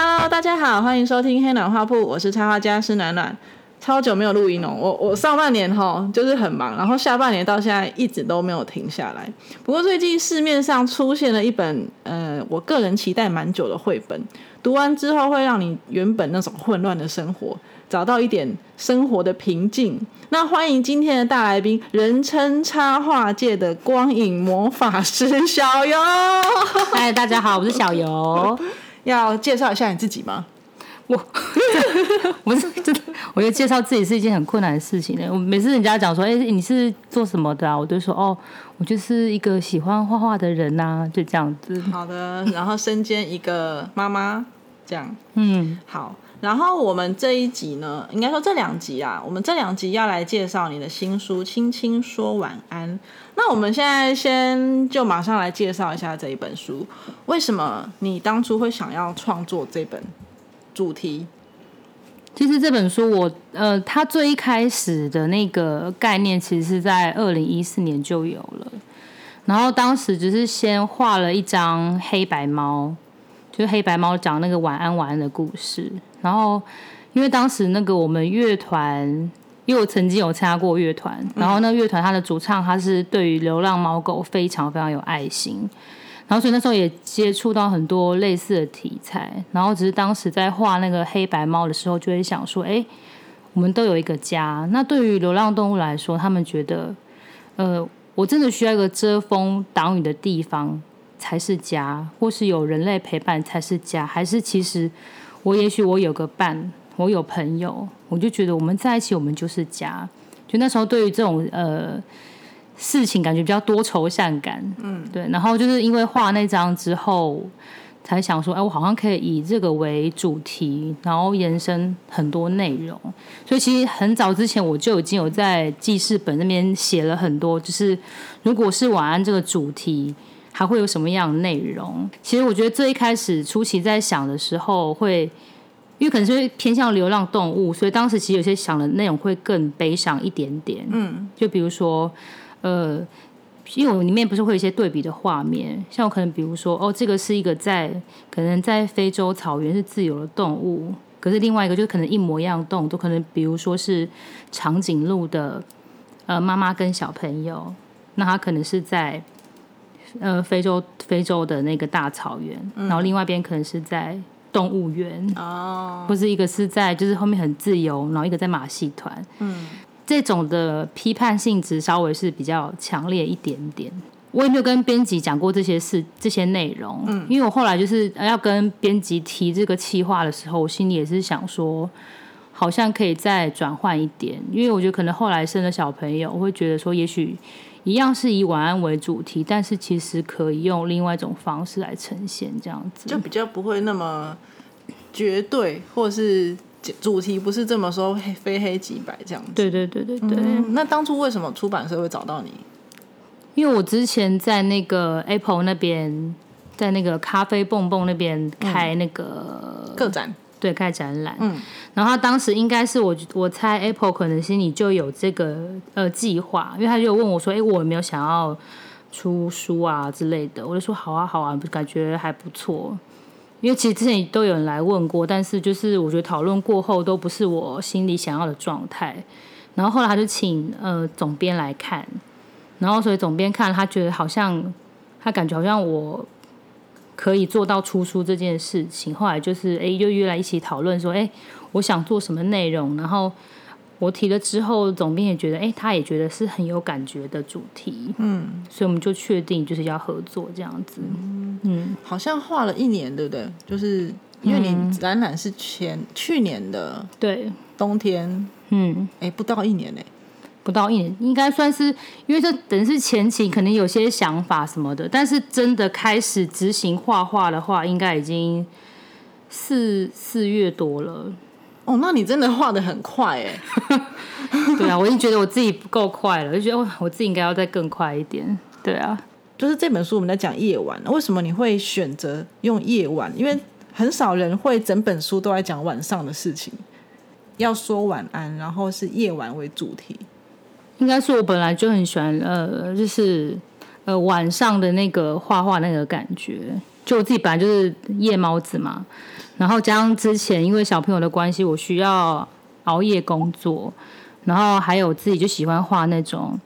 Hello，大家好，欢迎收听黑暖画铺，我是插画家施暖暖。超久没有录音哦，我我上半年哈就是很忙，然后下半年到现在一直都没有停下来。不过最近市面上出现了一本呃，我个人期待蛮久的绘本，读完之后会让你原本那种混乱的生活找到一点生活的平静。那欢迎今天的大来宾，人称插画界的光影魔法师小游。嗨，大家好，我是小游。要介绍一下你自己吗？我 不是真的，我觉得介绍自己是一件很困难的事情呢。我每次人家讲说，哎，你是做什么的啊？我就说，哦，我就是一个喜欢画画的人呐，就这样子。好的，然后身兼一个妈妈，这样。嗯，好。然后我们这一集呢，应该说这两集啊，我们这两集要来介绍你的新书《轻轻说晚安》。那我们现在先就马上来介绍一下这一本书。为什么你当初会想要创作这本？主题，其实这本书我呃，它最一开始的那个概念，其实是在二零一四年就有了。然后当时只是先画了一张黑白猫，就是黑白猫讲那个晚安晚安的故事。然后因为当时那个我们乐团，因为我曾经有参加过乐团，然后那乐团它的主唱他是对于流浪猫狗非常非常有爱心。然后，所以那时候也接触到很多类似的题材。然后，只是当时在画那个黑白猫的时候，就会想说：，哎，我们都有一个家。那对于流浪动物来说，他们觉得，呃，我真的需要一个遮风挡雨的地方才是家，或是有人类陪伴才是家，还是其实我也许我有个伴，我有朋友，我就觉得我们在一起，我们就是家。就那时候，对于这种呃。事情感觉比较多愁善感，嗯，对，然后就是因为画那张之后，才想说，哎，我好像可以以这个为主题，然后延伸很多内容。所以其实很早之前我就已经有在记事本那边写了很多，就是如果是晚安这个主题，还会有什么样的内容？其实我觉得最一开始初期在想的时候，会因为可能是偏向流浪动物，所以当时其实有些想的内容会更悲伤一点点，嗯，就比如说。呃，因为我里面不是会有一些对比的画面，像我可能比如说，哦，这个是一个在可能在非洲草原是自由的动物，可是另外一个就是可能一模一样的动物，都可能比如说是长颈鹿的呃妈妈跟小朋友，那它可能是在呃非洲非洲的那个大草原，然后另外一边可能是在动物园哦，或是一个是在就是后面很自由，然后一个在马戏团，嗯。这种的批判性质稍微是比较强烈一点点。我也没有跟编辑讲过这些事、这些内容，嗯，因为我后来就是要跟编辑提这个企划的时候，我心里也是想说，好像可以再转换一点，因为我觉得可能后来生了小朋友，我会觉得说，也许一样是以晚安为主题，但是其实可以用另外一种方式来呈现，这样子就比较不会那么绝对，或是。主题不是这么说，黑非黑即白这样子。对对对对对。那当初为什么出版社会找到你？因为我之前在那个 Apple 那边，在那个咖啡蹦蹦那边开那个个展，对，开展览。嗯。然后他当时应该是我，我猜 Apple 可能心里就有这个呃计划，因为他就问我说：“哎，我有没有想要出书啊之类的？”我就说：“好啊，好啊，感觉还不错。”因为其实之前都有人来问过，但是就是我觉得讨论过后都不是我心里想要的状态。然后后来他就请呃总编来看，然后所以总编看他觉得好像他感觉好像我可以做到出书这件事情。后来就是哎又约来一起讨论说哎我想做什么内容，然后。我提了之后，总编也觉得，哎，他也觉得是很有感觉的主题，嗯，所以我们就确定就是要合作这样子，嗯，好像画了一年，对不对？就是因为你展览是前去年的，对，冬天，嗯，哎，不到一年呢，不到一年，应该算是，因为这等于是前期可能有些想法什么的，但是真的开始执行画画的话，应该已经四四月多了。哦，那你真的画的很快哎！对啊，我已经觉得我自己不够快了，就觉得我自己应该要再更快一点。对啊，就是这本书我们在讲夜晚，为什么你会选择用夜晚？因为很少人会整本书都在讲晚上的事情，要说晚安，然后是夜晚为主题。应该是我本来就很喜欢呃，就是呃晚上的那个画画那个感觉。就我自己本来就是夜猫子嘛，然后加上之前因为小朋友的关系，我需要熬夜工作，然后还有自己就喜欢画那种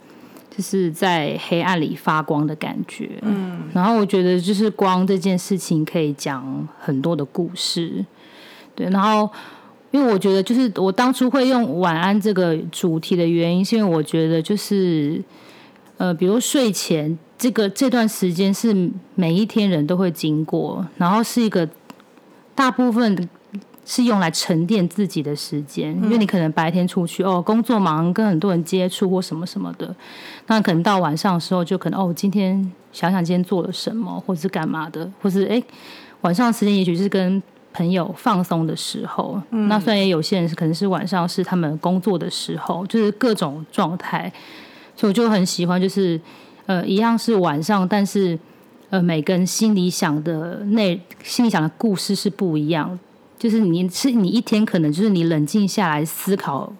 就是在黑暗里发光的感觉。嗯，然后我觉得就是光这件事情可以讲很多的故事。对，然后因为我觉得就是我当初会用晚安这个主题的原因，是因为我觉得就是呃，比如睡前这个这段时间是每一天人都会经过，然后是一个大部分是用来沉淀自己的时间，因为你可能白天出去哦，工作忙，跟很多人接触或什么什么的，那可能到晚上的时候就可能哦，今天想想今天做了什么，或者是干嘛的，或是哎晚上的时间也许是跟朋友放松的时候，那虽然也有些人是可能是晚上是他们工作的时候，就是各种状态，所以我就很喜欢，就是呃一样是晚上，但是呃每个人心里想的内心里想的故事是不一样，就是你是你一天可能就是你冷静下来思考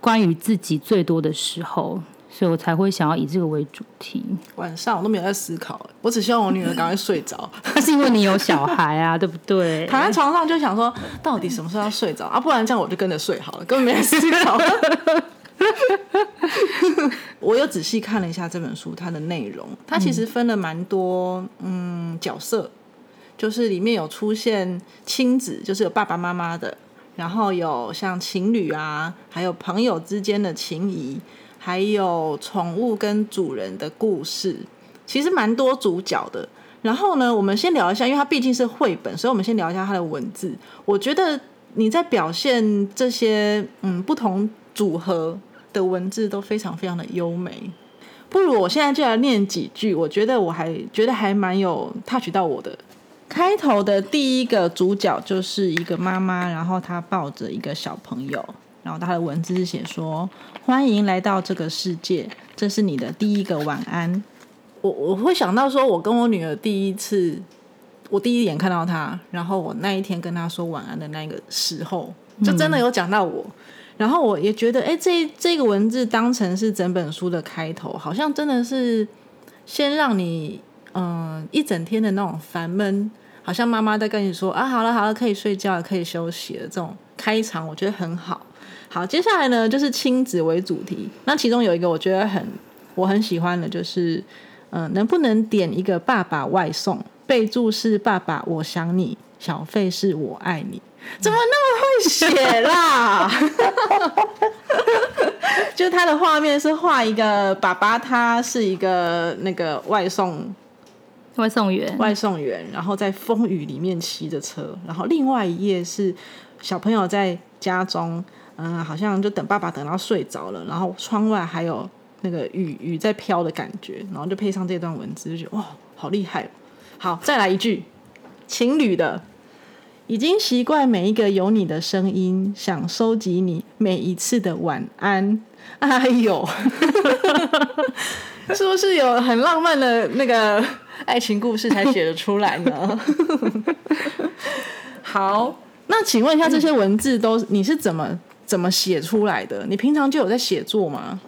关于自己最多的时候，所以我才会想要以这个为主题。晚上我都没有在思考，我只希望我女儿赶快睡着。那是因为你有小孩啊，对不对？躺在床上就想说，到底什么时候要睡着啊？不然这样我就跟着睡好了，根本没在思考。我又仔细看了一下这本书，它的内容，它其实分了蛮多嗯角色，就是里面有出现亲子，就是有爸爸妈妈的，然后有像情侣啊，还有朋友之间的情谊，还有宠物跟主人的故事，其实蛮多主角的。然后呢，我们先聊一下，因为它毕竟是绘本，所以我们先聊一下它的文字。我觉得你在表现这些嗯不同组合的文字都非常非常的优美。不如我现在就来念几句，我觉得我还觉得还蛮有 touch 到我的。开头的第一个主角就是一个妈妈，然后她抱着一个小朋友，然后他的文字是写说：“欢迎来到这个世界，这是你的第一个晚安。”我我会想到说，我跟我女儿第一次，我第一眼看到她，然后我那一天跟她说晚安的那个时候，就真的有讲到我。然后我也觉得，哎，这这个文字当成是整本书的开头，好像真的是先让你嗯一整天的那种烦闷，好像妈妈在跟你说啊，好了好了，可以睡觉了，可以休息了。这种开场我觉得很好。好，接下来呢就是亲子为主题，那其中有一个我觉得很我很喜欢的，就是嗯，能不能点一个爸爸外送？备注是爸爸，我想你，小费是我爱你。怎么那么会写啦？就是他的画面是画一个爸爸，他是一个那个外送外送员，外送员，然后在风雨里面骑着车，然后另外一页是小朋友在家中，嗯，好像就等爸爸等到睡着了，然后窗外还有那个雨雨在飘的感觉，然后就配上这段文字，就觉得哇，好厉害！好，再来一句情侣的。已经习惯每一个有你的声音，想收集你每一次的晚安。哎呦，是不是有很浪漫的那个爱情故事才写得出来呢？好，那请问一下，这些文字都你是怎么怎么写出来的？你平常就有在写作吗？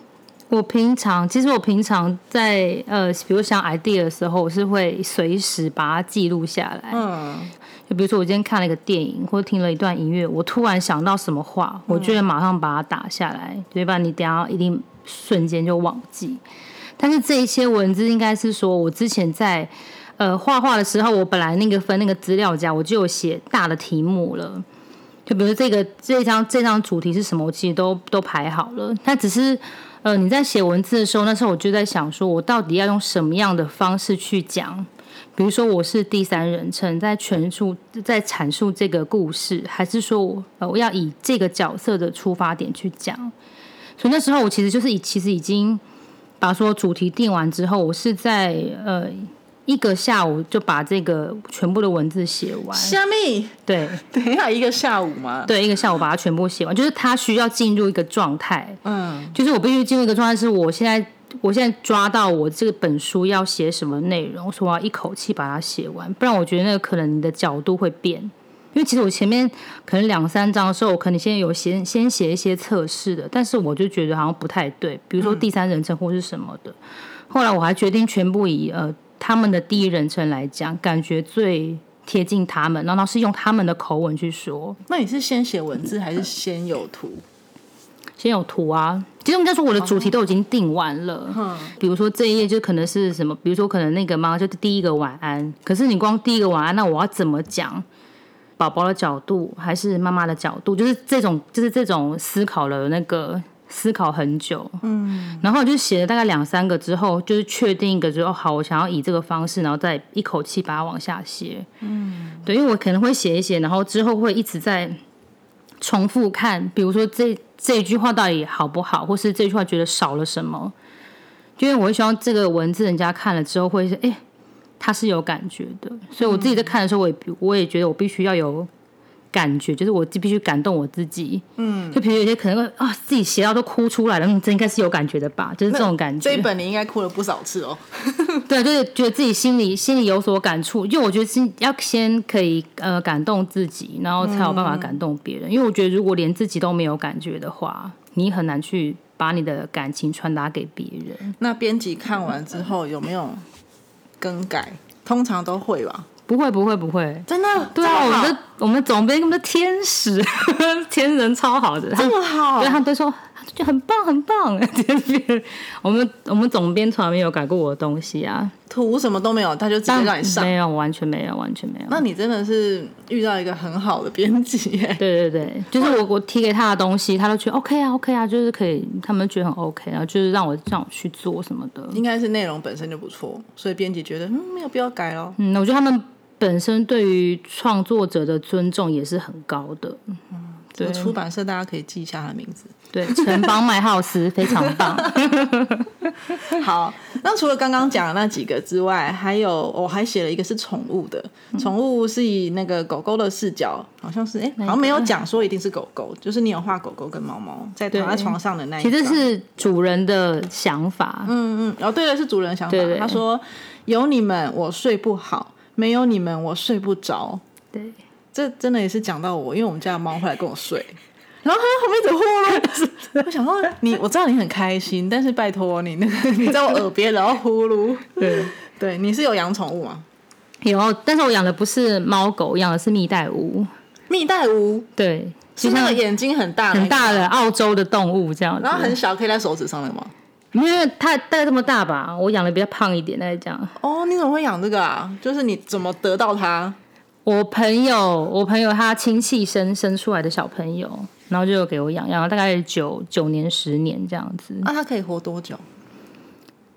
我平常其实我平常在呃，比如想 idea 的时候，我是会随时把它记录下来。嗯。就比如说，我今天看了一个电影，或者听了一段音乐，我突然想到什么话，我就会马上把它打下来，对吧？你等下一定瞬间就忘记。但是这一些文字应该是说，我之前在呃画画的时候，我本来那个分那个资料夹，我就有写大的题目了。就比如这个这张这张主题是什么，我其实都都排好了。它只是呃你在写文字的时候，那时候我就在想，说我到底要用什么样的方式去讲。比如说，我是第三人称在陈述、在阐述这个故事，还是说我呃我要以这个角色的出发点去讲？所以那时候我其实就是以其实已经把说主题定完之后，我是在呃一个下午就把这个全部的文字写完。虾米？对，等一下一个下午嘛？对，一个下午把它全部写完，就是他需要进入一个状态。嗯，就是我必须进入一个状态，是我现在。我现在抓到我这本书要写什么内容，说我要一口气把它写完，不然我觉得那个可能你的角度会变。因为其实我前面可能两三章的时候，我可能先有先先写一些测试的，但是我就觉得好像不太对，比如说第三人称或是什么的。后来我还决定全部以呃他们的第一人称来讲，感觉最贴近他们，然后是用他们的口吻去说。那你是先写文字还是先有图？先有图啊，其实我们家说我的主题都已经定完了。嗯，比如说这一页就可能是什么，比如说可能那个妈就第一个晚安，可是你光第一个晚安，那我要怎么讲？宝宝的角度还是妈妈的角度？就是这种，就是这种思考了那个思考很久。嗯，然后我就写了大概两三个之后，就是确定一个之后，好，我想要以这个方式，然后再一口气把它往下写。嗯，对，因为我可能会写一写，然后之后会一直在重复看，比如说这。这一句话到底好不好，或是这句话觉得少了什么？因为我会希望这个文字人家看了之后会是，哎，他是有感觉的。所以我自己在看的时候，我也我也觉得我必须要有。感觉就是我必须感动我自己，嗯，就比如有些可能会啊，自己写到都哭出来了，嗯，这应该是有感觉的吧，就是这种感觉。这一本你应该哭了不少次哦。对，就是觉得自己心里心里有所感触，因为我觉得先要先可以呃感动自己，然后才有办法感动别人。因为我觉得如果连自己都没有感觉的话，你很难去把你的感情传达给别人。那编辑看完之后有没有更改？通常都会吧。不会不会不会，真的对啊，我们的我们总编根本天使，天人超好的，这么好，对他都说就很棒很棒。我们我们总编从来没有改过我的东西啊，图什么都没有，他就直接让你上，没有完全没有完全没有。那你真的是遇到一个很好的编辑耶。对对对，就是我我提给他的东西，他都觉得 OK 啊 OK 啊，就是可以，他们觉得很 OK 啊，就是让我让我去做什么的。应该是内容本身就不错，所以编辑觉得嗯没有必要改咯。嗯，我觉得他们。本身对于创作者的尊重也是很高的。嗯，对，出版社大家可以记一下他的名字。对，城邦麦浩斯非常棒。好，那除了刚刚讲的那几个之外，还有我还写了一个是宠物的，宠物是以那个狗狗的视角，好像是哎，好像没有讲说一定是狗狗，就是你有画狗狗跟猫猫在躺在床上的那一，其实是主人的想法。嗯嗯，哦对了，是主人的想法。他说有你们我睡不好。没有你们，我睡不着。对，这真的也是讲到我，因为我们家的猫会来跟我睡，然后它后面怎么呼噜？我想说你，我知道你很开心，但是拜托你，那个你在我耳边然后呼噜。对对，你是有养宠物吗？有，但是我养的不是猫狗，养的是蜜袋鼯。蜜袋鼯，对，就像眼睛很大很大的澳洲的动物这样，然后很小，可以在手指上的吗？因为它大概这么大吧，我养的比较胖一点，大概这样。哦，你怎么会养这个啊？就是你怎么得到它？我朋友，我朋友他亲戚生生出来的小朋友，然后就给我养，养了大概九九年、十年这样子。那它可以活多久？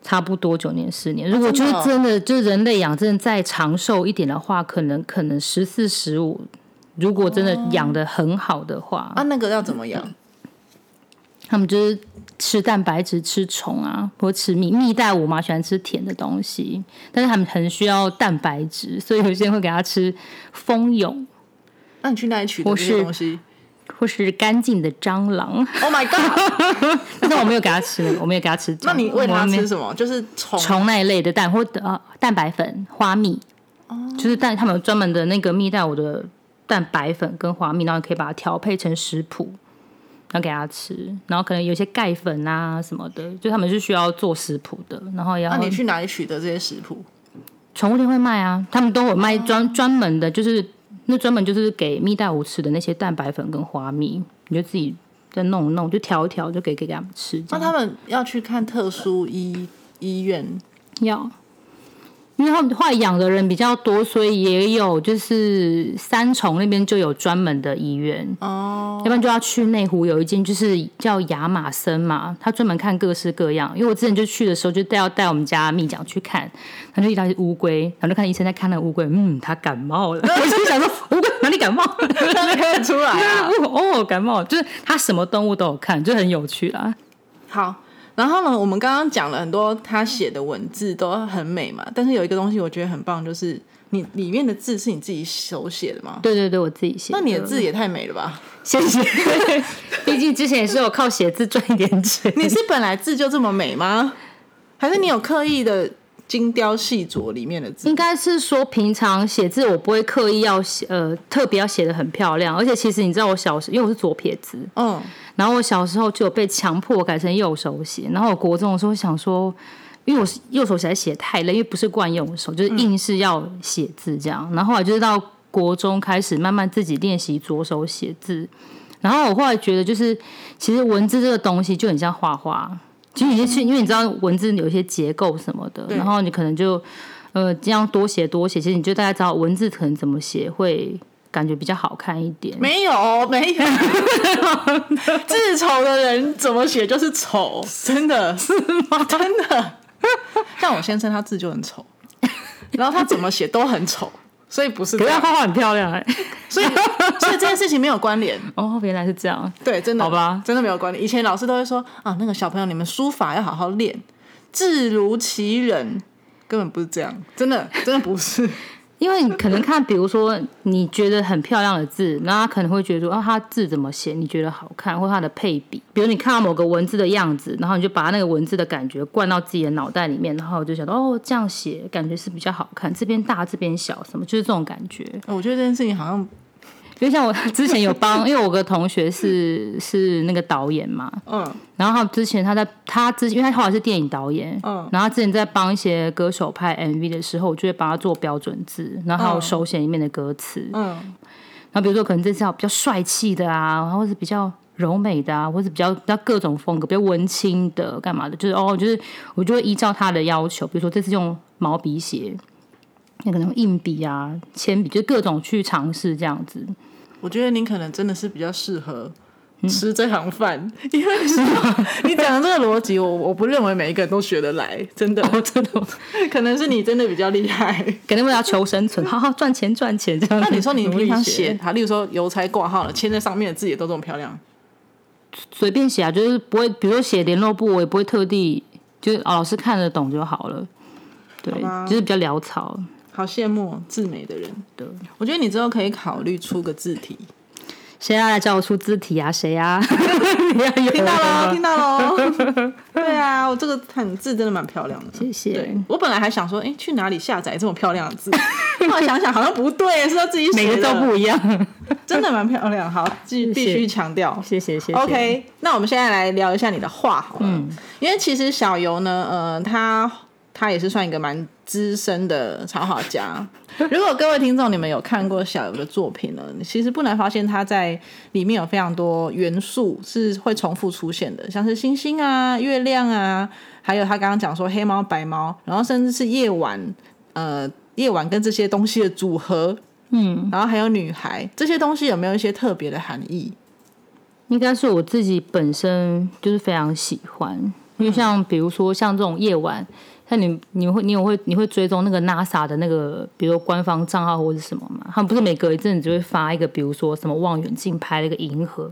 差不多九年、十年。如果就是真的，就是人类养真的再长寿一点的话，可能可能十四、十五。如果真的养的很好的话，啊，那个要怎么养？他们就是吃蛋白质、吃虫啊，或吃蜜蜜袋鼯嘛，喜欢吃甜的东西，但是他们很需要蛋白质，所以有些人会给他吃蜂蛹。那你去哪里取这些东西？或是干净的蟑螂？Oh my god！但是我没有给他吃，我没有给他吃。那你喂他吃什么？就是虫虫那一类的蛋，或呃蛋白粉、花蜜。哦，就是蛋，他们有专门的那个蜜袋鼯的蛋白粉跟花蜜，然后可以把它调配成食谱。要给他吃，然后可能有些钙粉啊什么的，就他们是需要做食谱的。然后要那你去哪里取得这些食谱？宠物店会卖啊，他们都有卖专专门的，就是那专门就是给蜜袋鼯吃的那些蛋白粉跟花蜜，你就自己再弄弄，就调一调，就给给给他们吃。那他们要去看特殊医医院要。因为他们会养的人比较多，所以也有就是三重那边就有专门的医院哦，要不然就要去内湖有一间就是叫亚马森嘛，他专门看各式各样。因为我之前就去的时候就带要带我们家蜜奖去看，他就遇到乌龟，然后就看医生在看那乌龟，嗯，他感冒了。我就想说乌龟哪里感冒？看得出来啊，哦，感冒就是他什么动物都有看，就很有趣啦。好。然后呢，我们刚刚讲了很多他写的文字都很美嘛，但是有一个东西我觉得很棒，就是你里面的字是你自己手写的吗？对对对，我自己写。那你的字也太美了吧！谢谢。毕竟之前也是有靠写字赚一点钱。你是本来字就这么美吗？还是你有刻意的精雕细琢里面的字？应该是说平常写字我不会刻意要写，呃，特别要写的很漂亮。而且其实你知道我小时，因为我是左撇子，嗯。然后我小时候就有被强迫改成右手写，然后我国中的时候想说，因为我是右手写写太累，因为不是惯用手，就是硬是要写字这样。然后后来就是到国中开始慢慢自己练习左手写字。然后我后来觉得，就是其实文字这个东西就很像画画，其实你是因为你知道文字有一些结构什么的，然后你可能就呃这样多写多写，其实你就大概知道文字可能怎么写会感觉比较好看一点。没有没有，字丑的人怎么写就是丑，真的。是吗？真的。像我先生他字就很丑，然后他怎么写都很丑，所以不是。可是他画画很漂亮哎，所以 所以这件事情没有关联。哦，原来是这样。对，真的好吧，真的没有关联。以前老师都会说啊，那个小朋友你们书法要好好练，字如其人，根本不是这样，真的真的不是。因为你可能看，比如说你觉得很漂亮的字，那他可能会觉得说，哦，他字怎么写？你觉得好看，或他的配比。比如你看到某个文字的样子，然后你就把那个文字的感觉灌到自己的脑袋里面，然后就想到，哦，这样写感觉是比较好看，这边大，这边小，什么就是这种感觉。我觉得这件事情好像。就像我之前有帮，因为我个同学是是那个导演嘛，嗯，然后他之前他在他之，因为他后来是电影导演，嗯，然后他之前在帮一些歌手拍 MV 的时候，我就会帮他做标准字，然后还有手写里面的歌词，嗯，然后比如说可能这次要比较帅气的啊，或者是比较柔美的啊，或者比较比较各种风格，比较文青的干嘛的，就是哦，就是我就会依照他的要求，比如说这次用毛笔写。那可能硬笔啊、铅笔，就各种去尝试这样子。我觉得您可能真的是比较适合吃这行饭，因为你讲的这个逻辑，我我不认为每一个人都学得来，真的，真的，可能是你真的比较厉害，肯定为了求生存，好好赚钱赚钱这样。那你说你平常写，它，例如说邮差挂号了，签在上面的字也都这么漂亮，随便写啊，就是不会，比如说写联络簿，我也不会特地，就是老师看得懂就好了，对，就是比较潦草。好羡慕字美的人，对，我觉得你之后可以考虑出个字体。谁要来叫我出字体啊？谁 呀？听到了，听到了。对啊，我这个很字真的蛮漂亮的，谢谢。我本来还想说，哎，去哪里下载这么漂亮的字？后来想想好像不对，是要自己写的，每个都不一样，真的蛮漂亮。好，必必须强调，谢谢谢谢。OK，那我们现在来聊一下你的画好了，嗯，因为其实小游呢，呃，他。他也是算一个蛮资深的插画家。如果各位听众你们有看过小游的作品呢，其实不难发现他在里面有非常多元素是会重复出现的，像是星星啊、月亮啊，还有他刚刚讲说黑猫、白猫，然后甚至是夜晚，呃，夜晚跟这些东西的组合，嗯，然后还有女孩这些东西有没有一些特别的含义？应该是我自己本身就是非常喜欢，因为像比如说像这种夜晚。像你，你会，你有会，你会追踪那个 NASA 的那个，比如说官方账号或者什么嘛？他们不是每隔一阵子就会发一个，比如说什么望远镜拍了一个银河，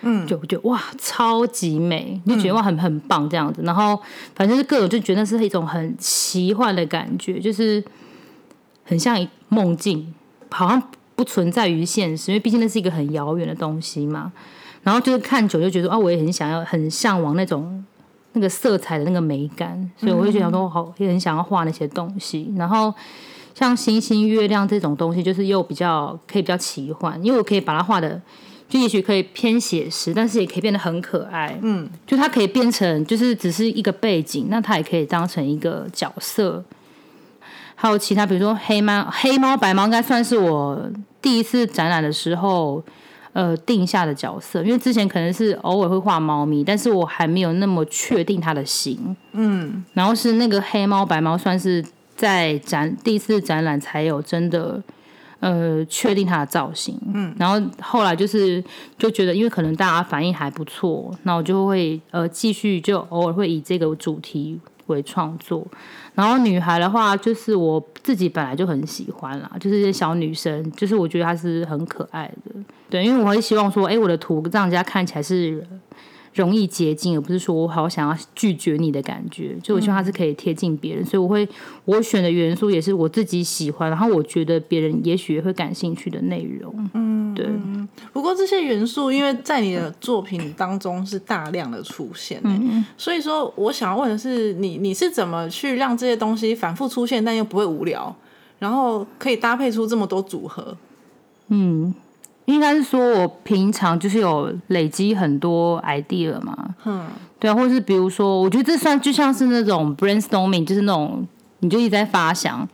嗯，就觉得哇，超级美，就觉得哇，很很棒这样子。然后反正是各种，就觉得是一种很奇幻的感觉，就是很像梦境，好像不存在于现实，因为毕竟那是一个很遥远的东西嘛。然后就是看久就觉得啊，我也很想要，很向往那种。那个色彩的那个美感，所以我就觉得说，好也很想要画那些东西。然后像星星、月亮这种东西，就是又比较可以比较奇幻，因为我可以把它画的，就也许可以偏写实，但是也可以变得很可爱。嗯，就它可以变成就是只是一个背景，那它也可以当成一个角色。还有其他，比如说黑猫、黑猫、白猫，应该算是我第一次展览的时候。呃，定下的角色，因为之前可能是偶尔会画猫咪，但是我还没有那么确定它的型。嗯，然后是那个黑猫白猫，算是在展第一次展览才有真的呃确定它的造型。嗯，然后后来就是就觉得，因为可能大家反应还不错，那我就会呃继续就偶尔会以这个主题为创作。然后女孩的话，就是我自己本来就很喜欢啦，就是一些小女生，就是我觉得她是很可爱的，对，因为我会希望说，哎，我的图让人家看起来是。容易接近，而不是说我好想要拒绝你的感觉。就我希望它是可以贴近别人，所以我会我选的元素也是我自己喜欢，然后我觉得别人也许会感兴趣的内容。嗯，对。不过这些元素因为在你的作品当中是大量的出现，嗯所以说我想要问的是，你你是怎么去让这些东西反复出现，但又不会无聊，然后可以搭配出这么多组合？嗯。应该是说我平常就是有累积很多 idea 嘛，嗯，对啊，或者是比如说，我觉得这算就像是那种 brainstorming，就是那种你就一直在发想。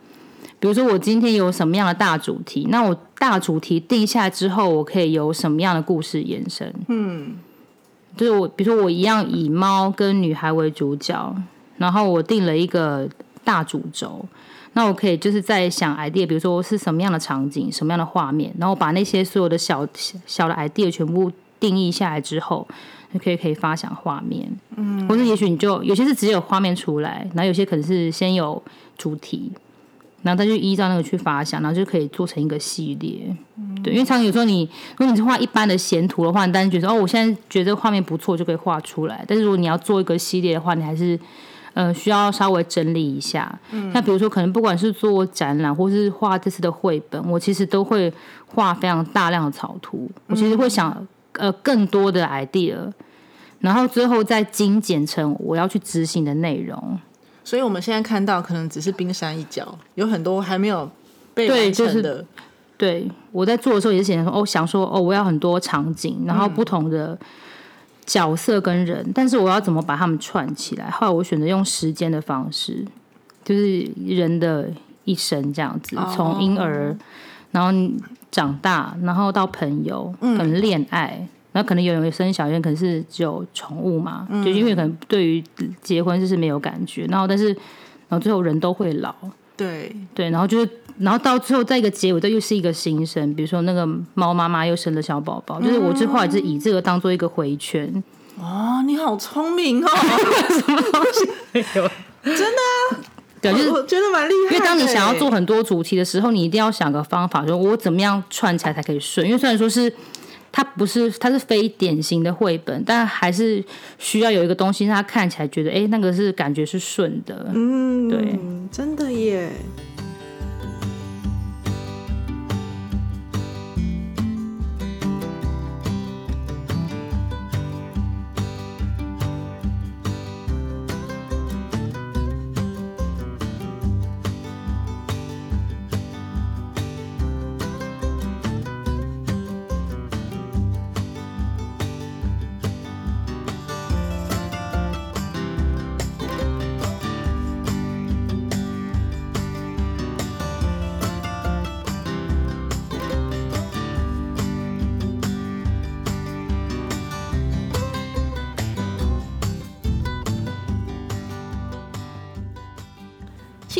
比如说我今天有什么样的大主题，那我大主题定下来之后，我可以有什么样的故事延伸？嗯，就是我，比如说我一样以猫跟女孩为主角，然后我定了一个大主轴，那我可以就是在想 idea，比如说是什么样的场景、什么样的画面，然后把那些所有的小小的 idea 全部定义下来之后，就可以可以发想画面。嗯，或者也许你就有些是只有画面出来，然后有些可能是先有主题。然后他就依照那个去发想，然后就可以做成一个系列。对，因为常常有时候你如果你是画一般的闲图的话，你单纯觉得哦，我现在觉得这个画面不错，就可以画出来。但是如果你要做一个系列的话，你还是呃需要稍微整理一下。嗯，像比如说，可能不管是做展览或是画这次的绘本，我其实都会画非常大量的草图。我其实会想呃更多的 idea，然后最后再精简成我要去执行的内容。所以我们现在看到可能只是冰山一角，有很多还没有被完成的。对，我在做的时候也是想说，哦，想说，哦，我要很多场景，然后不同的角色跟人，但是我要怎么把他们串起来？后来我选择用时间的方式，就是人的一生这样子，从婴儿，然后长大，然后到朋友，可能恋爱。那可能有人生小孩，可能是只有宠物嘛，就因为可能对于结婚就是没有感觉，然后但是然后最后人都会老，对对，然后就是然后到最后在一个结尾，这又是一个新生，比如说那个猫妈妈又生了小宝宝，就是我这后来是以这个当做一个回圈。哦，你好聪明哦！什么东西？真的？对，就是我觉得蛮厉害。因为当你想要做很多主题的时候，你一定要想个方法，说我怎么样串起来才可以顺。因为虽然说是。它不是，它是非典型的绘本，但还是需要有一个东西让他看起来觉得，哎，那个是感觉是顺的。嗯，对，真的耶。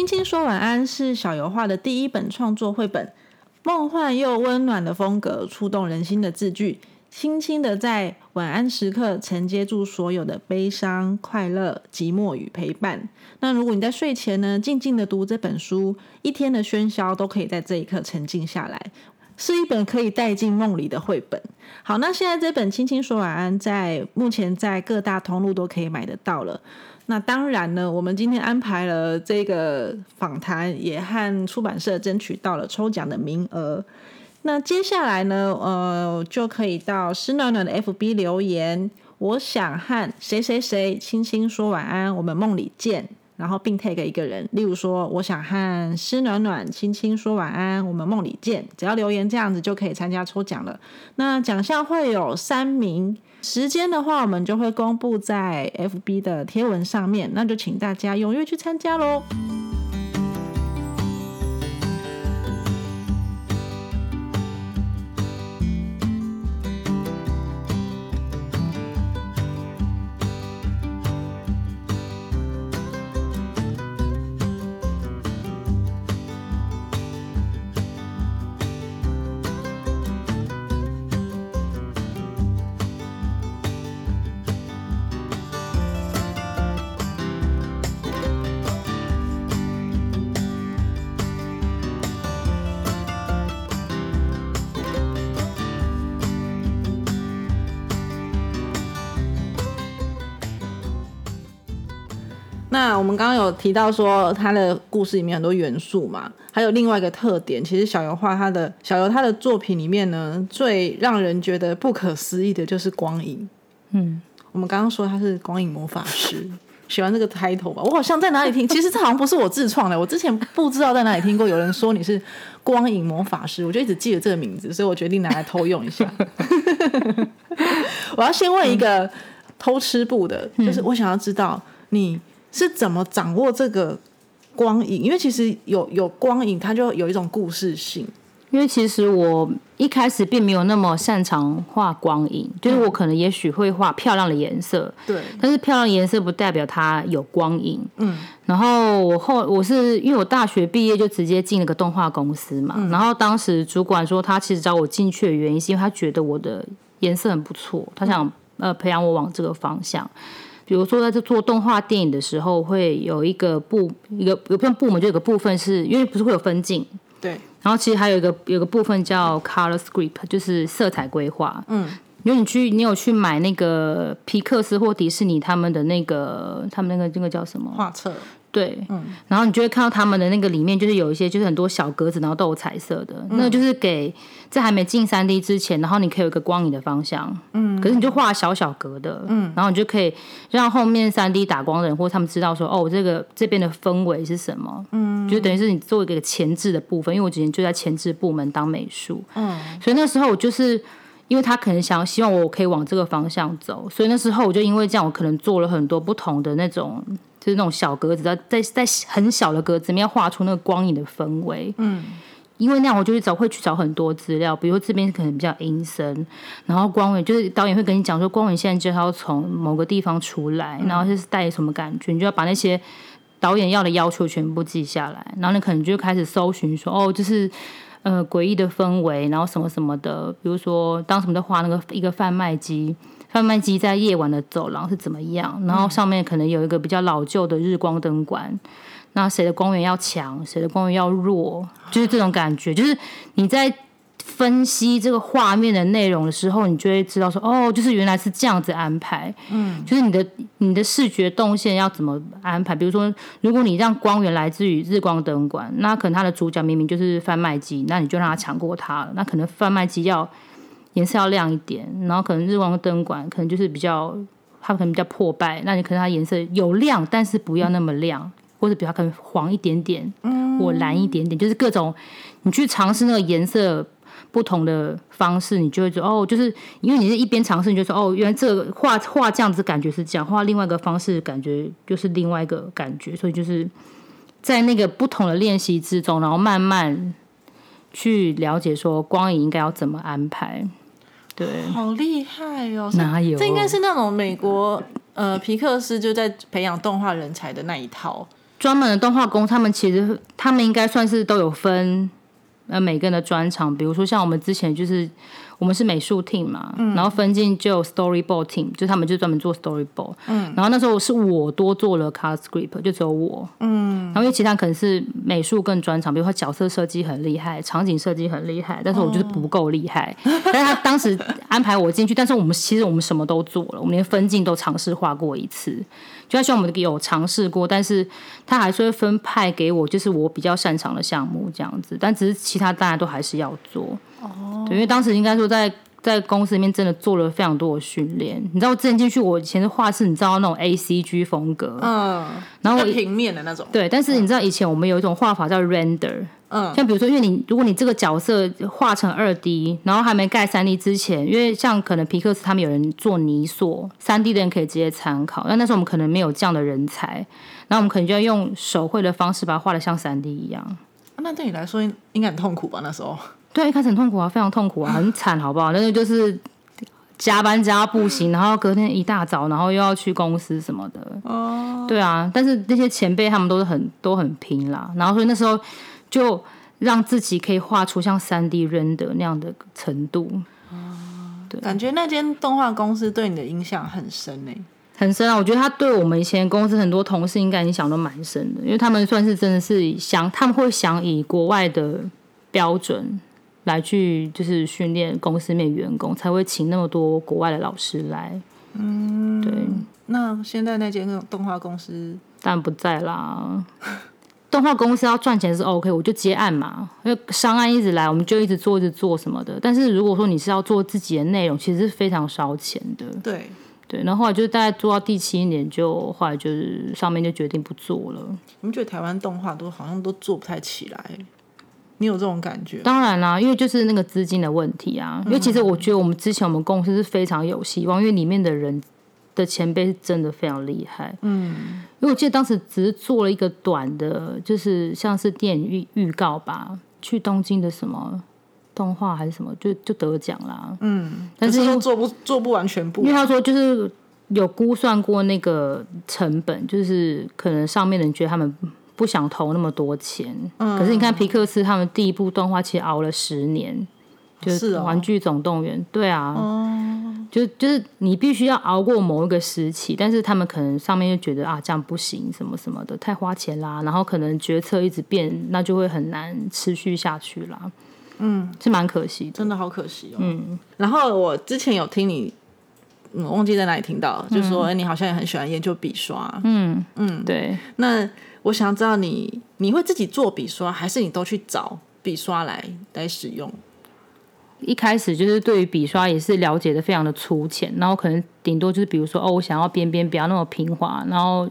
轻说晚安是小油画的第一本创作绘本，梦幻又温暖的风格，触动人心的字句，轻轻的在晚安时刻承接住所有的悲伤、快乐、寂寞与陪伴。那如果你在睡前呢，静静的读这本书，一天的喧嚣都可以在这一刻沉静下来，是一本可以带进梦里的绘本。好，那现在这本轻轻说晚安，在目前在各大通路都可以买得到了。那当然呢，我们今天安排了这个访谈，也和出版社争取到了抽奖的名额。那接下来呢，呃，就可以到施暖暖的 FB 留言，我想和谁谁谁轻轻说晚安，我们梦里见。然后并 take 一个人，例如说，我想和施暖暖轻轻说晚安，我们梦里见。只要留言这样子就可以参加抽奖了。那奖项会有三名。时间的话，我们就会公布在 FB 的贴文上面，那就请大家踊跃去参加喽。们刚刚有提到说，他的故事里面很多元素嘛，还有另外一个特点，其实小油画他的小油他的作品里面呢，最让人觉得不可思议的就是光影。嗯，我们刚刚说他是光影魔法师，喜欢这个 title 吧。我好像在哪里听，其实这好像不是我自创的，我之前不知道在哪里听过有人说你是光影魔法师，我就一直记得这个名字，所以我决定拿来偷用一下。我要先问一个偷吃布的，就是我想要知道你是怎么掌握这个光影，因为其实有有光影，它就有一种故事性。因为其实我一开始并没有那么擅长画光影，就是我可能也许会画漂亮的颜色，对，但是漂亮的颜色不代表它有光影。嗯，然后我后我是因为我大学毕业就直接进了个动画公司嘛，然后当时主管说他其实找我进去的原因是因为他觉得我的颜色很不错，他想呃培养我往这个方向。比如说在这做动画电影的时候，会有一个部一个有片部门就有个部分是因为不是会有分镜。对，然后其实还有一个有个部分叫 color script，就是色彩规划。嗯，因为你去你有去买那个皮克斯或迪士尼他们的那个他们那个那个叫什么画册？对，嗯，然后你就会看到他们的那个里面就是有一些就是很多小格子，然后都有彩色的，那就是给在还没进三 D 之前，然后你可以有一个光影的方向，嗯，可是你就画小小格的，嗯，然后你就可以让后面三 D 打光的人或他们知道说，哦，这个这边的氛围是什么，嗯，就等于是你做一个前置的部分，因为我之前就在前置部门当美术，嗯，所以那时候我就是因为他可能想希望我可以往这个方向走，所以那时候我就因为这样，我可能做了很多不同的那种。就是那种小格子，在在在很小的格子里面画出那个光影的氛围。嗯，因为那样我就会找会去找很多资料，比如说这边可能比较阴森，然后光源就是导演会跟你讲说，光源现在就要从某个地方出来，然后就是带什么感觉，你就要把那些导演要的要求全部记下来，然后你可能就开始搜寻说，哦，就是呃诡异的氛围，然后什么什么的，比如说当时我们在画那个一个贩卖机。贩卖机在夜晚的走廊是怎么样？然后上面可能有一个比较老旧的日光灯管，那谁的光源要强，谁的光源要弱，就是这种感觉。就是你在分析这个画面的内容的时候，你就会知道说，哦，就是原来是这样子安排。嗯，就是你的你的视觉动线要怎么安排？比如说，如果你让光源来自于日光灯管，那可能它的主角明明就是贩卖机，那你就让它抢过它了。那可能贩卖机要。颜色要亮一点，然后可能日光灯管可能就是比较，它可能比较破败，那你可能它颜色有亮，但是不要那么亮，或者比较可能黄一点点，嗯，或蓝一点点，就是各种你去尝试那个颜色不同的方式，你就会说哦，就是因为你是一边尝试，你就说哦，原来这个画画这样子感觉是这样，画另外一个方式感觉就是另外一个感觉，所以就是在那个不同的练习之中，然后慢慢去了解说光影应该要怎么安排。对，好厉害哦！哪有？这应该是那种美国呃皮克斯就在培养动画人才的那一套专门的动画工，他们其实他们应该算是都有分呃每个人的专长，比如说像我们之前就是。我们是美术 team 嘛，然后分进就 storyboard team，就他们就专门做 storyboard。嗯，然后那时候是我多做了 card script，就只有我。嗯，然后因为其他可能是美术更专长，比如说角色设计很厉害，场景设计很厉害，但是我就是不够厉害。但是他当时安排我进去，但是我们其实我们什么都做了，我们连分镜都尝试画过一次。就他希望我们有尝试过，但是他还是会分派给我，就是我比较擅长的项目这样子。但只是其他大家都还是要做。哦，对，因为当时应该说在在公司里面真的做了非常多的训练。你知道我之前进去，我以前的画室，你知道那种 A C G 风格，嗯，然后平面的那种，对。但是你知道以前我们有一种画法叫 render，嗯，像比如说，因为你如果你这个角色画成二 D，然后还没盖三 D 之前，因为像可能皮克斯他们有人做泥塑，三 D 的人可以直接参考。但那时候我们可能没有这样的人才，那我们可能就要用手绘的方式把它画的像三 D 一样。那对你来说应该很痛苦吧？那时候。对，一开始很痛苦啊，非常痛苦啊，很惨，好不好？那个就是加班加不行，然后隔天一大早，然后又要去公司什么的。哦，对啊，但是那些前辈他们都是很都很拼啦，然后所以那时候就让自己可以画出像三 D render 那样的程度。哦，对，感觉那间动画公司对你的影响很深呢，很深啊！我觉得他对我们以前公司很多同事应该影响都蛮深的，因为他们算是真的是想他们会想以国外的标准。来去就是训练公司面员工，才会请那么多国外的老师来。嗯，对。那现在那间动画公司当然不在啦。动画公司要赚钱是 OK，我就接案嘛，因为商案一直来，我们就一直做，一直做什么的。但是如果说你是要做自己的内容，其实是非常烧钱的。对对，然后后来就是大概做到第七年就，后来就是上面就决定不做了。你们觉得台湾动画都好像都做不太起来，你有这种感觉？当然啦，因为就是那个资金的问题啊。因为其实我觉得我们之前我们公司是非常有希望，因为里面的人的前辈是真的非常厉害。嗯，因为我记得当时只是做了一个短的，就是像是电影预预告吧，去东京的什么动画还是什么，就就得奖啦。嗯，但是做不做不完全部因为，他说就是有估算过那个成本，就是可能上面的人觉得他们不想投那么多钱，可是你看皮克斯他们第一部动画其实熬了十年，就是哦《玩具总动员》对啊，就就是你必须要熬过某一个时期，但是他们可能上面就觉得啊这样不行，什么什么的太花钱啦，然后可能决策一直变，那就会很难持续下去啦。嗯，是蛮可惜的。真的好可惜哦。嗯，然后我之前有听你，我，忘记在哪里听到，就说、哎你好像也很喜欢研究笔刷。嗯。嗯。对。那我想知道你你会自己做笔刷，还是你都去找笔刷来来使用？一开始就是对于笔刷也是了解的非常的粗浅，然后可能顶多就是比如说哦，我想要边边不要那么平滑，然后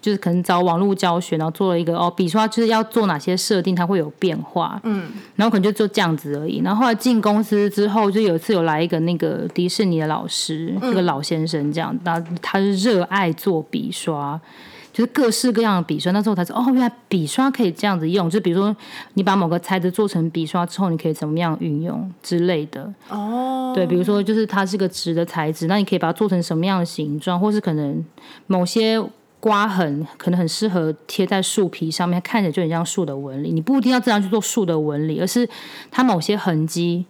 就是可能找网络教学，然后做了一个哦，笔刷就是要做哪些设定，它会有变化，嗯，然后可能就做这样子而已。然后后来进公司之后，就有一次有来一个那个迪士尼的老师，一个老先生这样，那他是热爱做笔刷。就是各式各样的笔刷，那时候我才知道哦，原来笔刷可以这样子用。就比如说，你把某个材质做成笔刷之后，你可以怎么样运用之类的。哦，对，比如说就是它是个直的材质，那你可以把它做成什么样的形状，或是可能某些刮痕可能很适合贴在树皮上面，看起来就很像树的纹理。你不一定要这样去做树的纹理，而是它某些痕迹。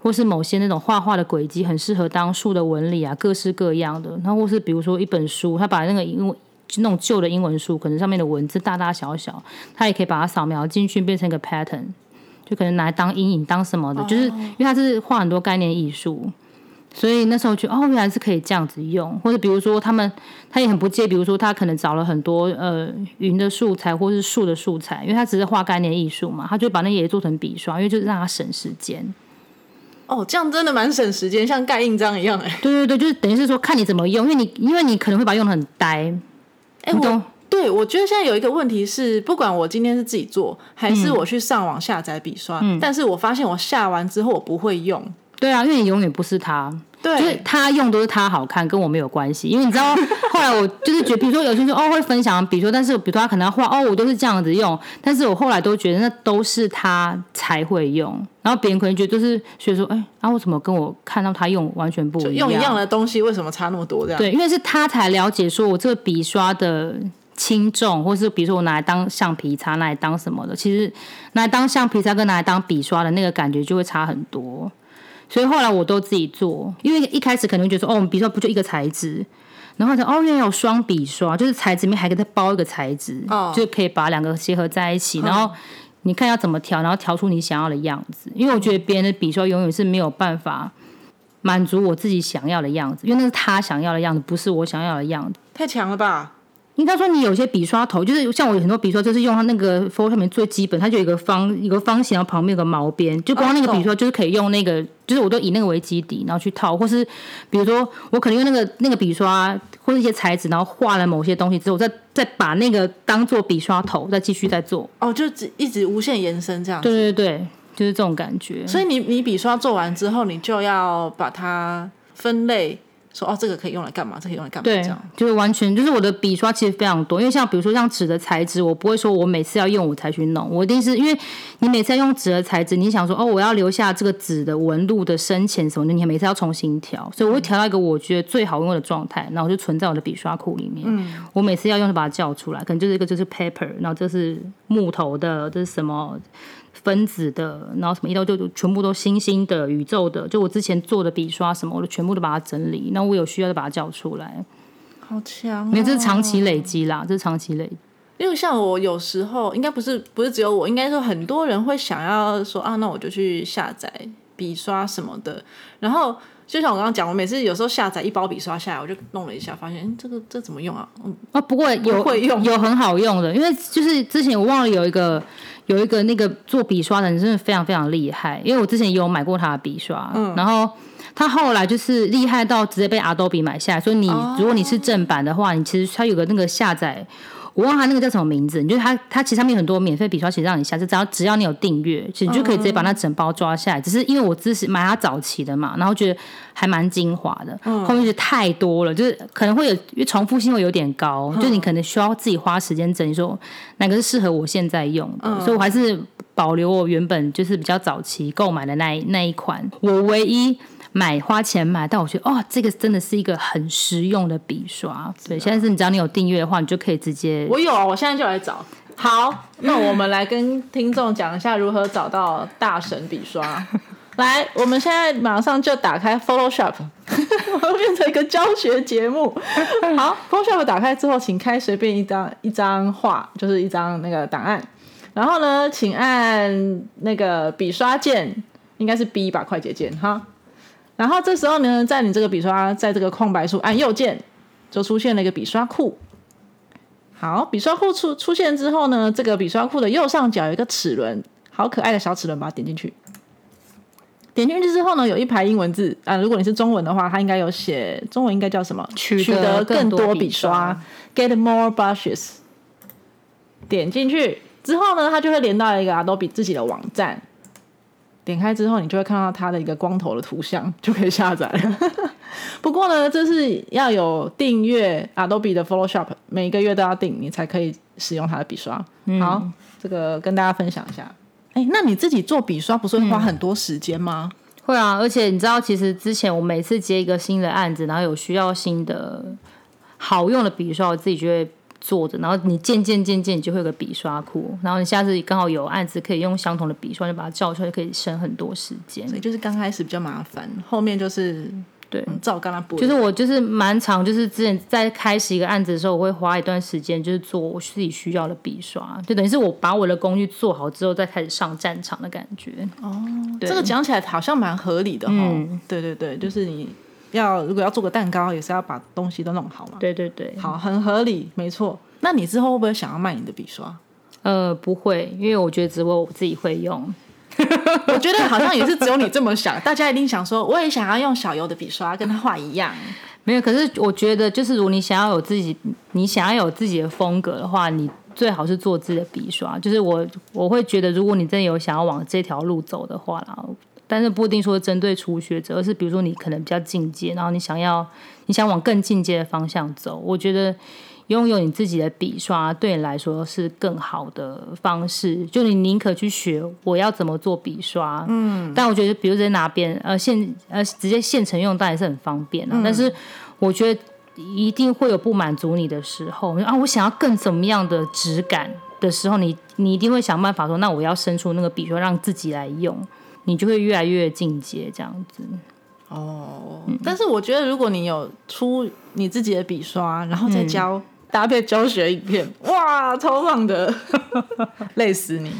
或是某些那种画画的轨迹很适合当树的纹理啊，各式各样的。然后或是比如说一本书，它把那个英文就那种旧的英文书，可能上面的文字大大小小，它也可以把它扫描进去，变成一个 pattern，就可能拿来当阴影当什么的，就是因为它是画很多概念艺术。所以那时候觉得哦，原来是可以这样子用，或者比如说他们他也很不介意，比如说他可能找了很多呃云的素材或是树的素材，因为他只是画概念艺术嘛，他就把那也做成笔刷，因为就是让他省时间。哦，这样真的蛮省时间，像盖印章一样哎、对对对，就是等于是说看你怎么用，因为你因为你可能会把它用的很呆，哎、我对我觉得现在有一个问题是，不管我今天是自己做，还是我去上网下载笔刷，但是我发现我下完之后我不会用。对啊，因为你永远不是他。对，就是他用都是他好看，跟我没有关系。因为你知道，后来我就是觉得，比如说有些人说哦会分享，比如说，但是比如说他可能要画哦，我都是这样子用，但是我后来都觉得那都是他才会用，然后别人可能觉得就是觉得说，哎，啊为什么跟我看到他用完全不一样？用一样的东西，为什么差那么多？这样对，因为是他才了解说我这个笔刷的轻重，或是比如说我拿来当橡皮擦，拿来当什么的，其实拿来当橡皮擦跟拿来当笔刷的那个感觉就会差很多。所以后来我都自己做，因为一开始可能会觉得说，哦，我们笔刷不就一个材质，然后才哦，原来有双笔刷，就是材质里面还可以再包一个材质，哦就可以把两个结合在一起，然后你看要怎么调，然后调出你想要的样子。因为我觉得别人的笔刷永远是没有办法满足我自己想要的样子，因为那是他想要的样子，不是我想要的样子。太强了吧？应该说，你有些笔刷头，就是像我有很多笔刷，就是用它那个 Photoshop 上面最基本，它就有一个方一个方形，然后旁边有个毛边，就光那个笔刷就是可以用那个，就是我都以那个为基底，然后去套，或是比如说我可能用那个那个笔刷或者一些材质，然后画了某些东西之后，再再把那个当做笔刷头，再继续再做。哦，就只一直无限延伸这样子。对对对，就是这种感觉。所以你你笔刷做完之后，你就要把它分类，说哦，这个可以用来干嘛，这个可以用来干嘛，对这样。，就是完全就是我的笔刷其实非常多，因为像比如说像纸的材质，我不会说我每次要用我才去弄，我一定是因为你每次要用纸的材质，你想说哦我要留下这个纸的纹路的深浅什么的，你每次要重新调，所以我会调到一个我觉得最好用的状态，然后就存在我的笔刷库里面。我每次要用就把它叫出来，可能就是一个就是 paper，然后这是木头的，这是什么。分子的，然后什么一到就就全部都星星的、宇宙的，就我之前做的笔刷什么，我都全部都把它整理。那我有需要就把它叫出来。好强、哦！没有，这是长期累积啦，这是长期累积。因为像我有时候，应该不是不是只有我，应该说很多人会想要说啊，那我就去下载笔刷什么的。然后就像我刚刚讲，我每次有时候下载一包笔刷下来，我就弄了一下，发现，嗯，这个这怎么用啊？嗯，啊，不过有会用有很好用的，因为就是之前我忘了有一个有一个那个做笔刷的人真的非常非常厉害，因为我之前也有买过他的笔刷，然后他后来就是厉害到直接被 Adobe 买下来，所以你、如果你是正版的话，你其实他有个那个下载。我忘了它那个叫什么名字，你就是它，它其实上面有很多免费笔刷，其实让你下，就只要只要你有订阅，其实你就可以直接把那整包抓下来。只是因为我之前买它早期的嘛，然后觉得还蛮精华的，后面觉得太多了，就是可能会有因为重复性会有点高，就你可能需要自己花时间整理，说哪个是适合我现在用的，所以我还是保留我原本就是比较早期购买的那一那一款，我唯一。买花钱买，但我觉得哦，这个真的是一个很实用的笔刷。对，现在是你只要你有订阅的话，你就可以直接。我有啊，我现在就来找。好，那我们来跟听众讲一下如何找到大神笔刷。来，我们现在马上就打开 Photoshop，我要变成一个教学节目。好，Photoshop 打开之后，请开随便一张一张画，就是一张那个档案。然后呢，请按那个笔刷键，应该是 B 吧，快捷键哈。然后这时候呢，在你这个笔刷在这个空白处按右键，就出现了一个笔刷库。好，笔刷库出出现之后呢，这个笔刷库的右上角有一个齿轮，好可爱的小齿轮，把它点进去。点进去之后呢，有一排英文字啊，如果你是中文的话，它应该有写中文应该叫什么？取得更多笔刷，Get more brushes。点进去之后呢，它就会连到一个 Adobe 自己的网站。点开之后，你就会看到它的一个光头的图像，就可以下载了。不过呢，这是要有订阅 Adobe 的 Photoshop，每个月都要订，你才可以使用它的笔刷。好，这个跟大家分享一下。哎，那你自己做笔刷不是会花很多时间吗？会啊，而且你知道，其实之前我每次接一个新的案子，然后有需要新的好用的笔刷，我自己就会。做着，然后你渐渐渐渐就会有个笔刷库，然后你下次刚好有案子可以用相同的笔刷，就把它叫出来，就可以省很多时间。所以就是刚开始比较麻烦，后面就是对照刚刚补。就是我就是蛮长，就是之前在开始一个案子的时候，我会花一段时间，就是做我自己需要的笔刷，就等于是我把我的工具做好之后，再开始上战场的感觉。哦，这个讲起来好像蛮合理的哈。对对对，就是你。要如果要做个蛋糕，也是要把东西都弄好嘛。对对对，好，很合理，没错。那你之后会不会想要卖你的笔刷？呃，不会，因为我觉得只有我自己会用。我觉得好像也是只有你这么想，大家一定想说，我也想要用小游的笔刷跟他画一样。没有，可是我觉得，就是如果你想要有自己，你想要有自己的风格的话，你最好是做自己的笔刷。就是我，我会觉得，如果你真的有想要往这条路走的话啦。但是不一定说针对初学者，而是比如说你可能比较进阶，然后你想要你想往更进阶的方向走，我觉得拥有你自己的笔刷对你来说是更好的方式。就你宁可去学我要怎么做笔刷，嗯，但我觉得比如直接拿边呃现呃直接现成用当然是很方便了，但是我觉得一定会有不满足你的时候啊，我想要更怎么样的质感的时候，你你一定会想办法说，那我要伸出那个笔刷让自己来用。你就会越来越进阶这样子，哦。但是我觉得，如果你有出你自己的笔刷，然后再教搭配教学影片，哇，超棒的，累死你。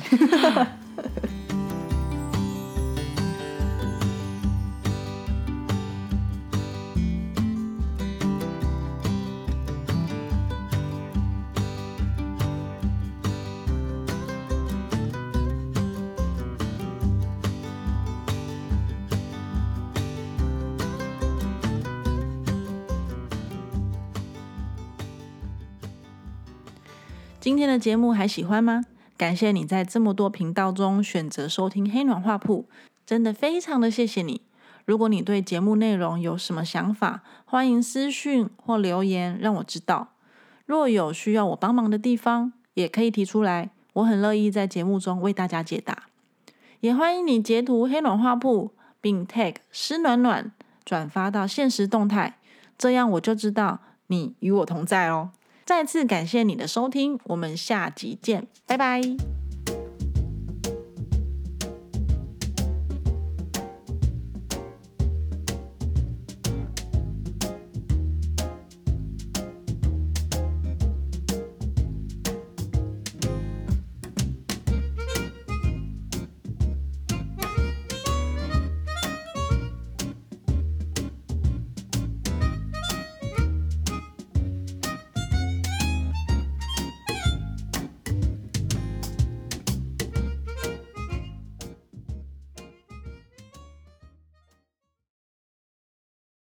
今天的节目还喜欢吗？感谢你在这么多频道中选择收听黑暖画铺，真的非常的谢谢你。如果你对节目内容有什么想法，欢迎私讯或留言让我知道。若有需要我帮忙的地方，也可以提出来，我很乐意在节目中为大家解答。也欢迎你截图黑暖画铺，并 tag 湿暖暖转发到现实动态，这样我就知道你与我同在哦。再次感谢你的收听，我们下集见，拜拜。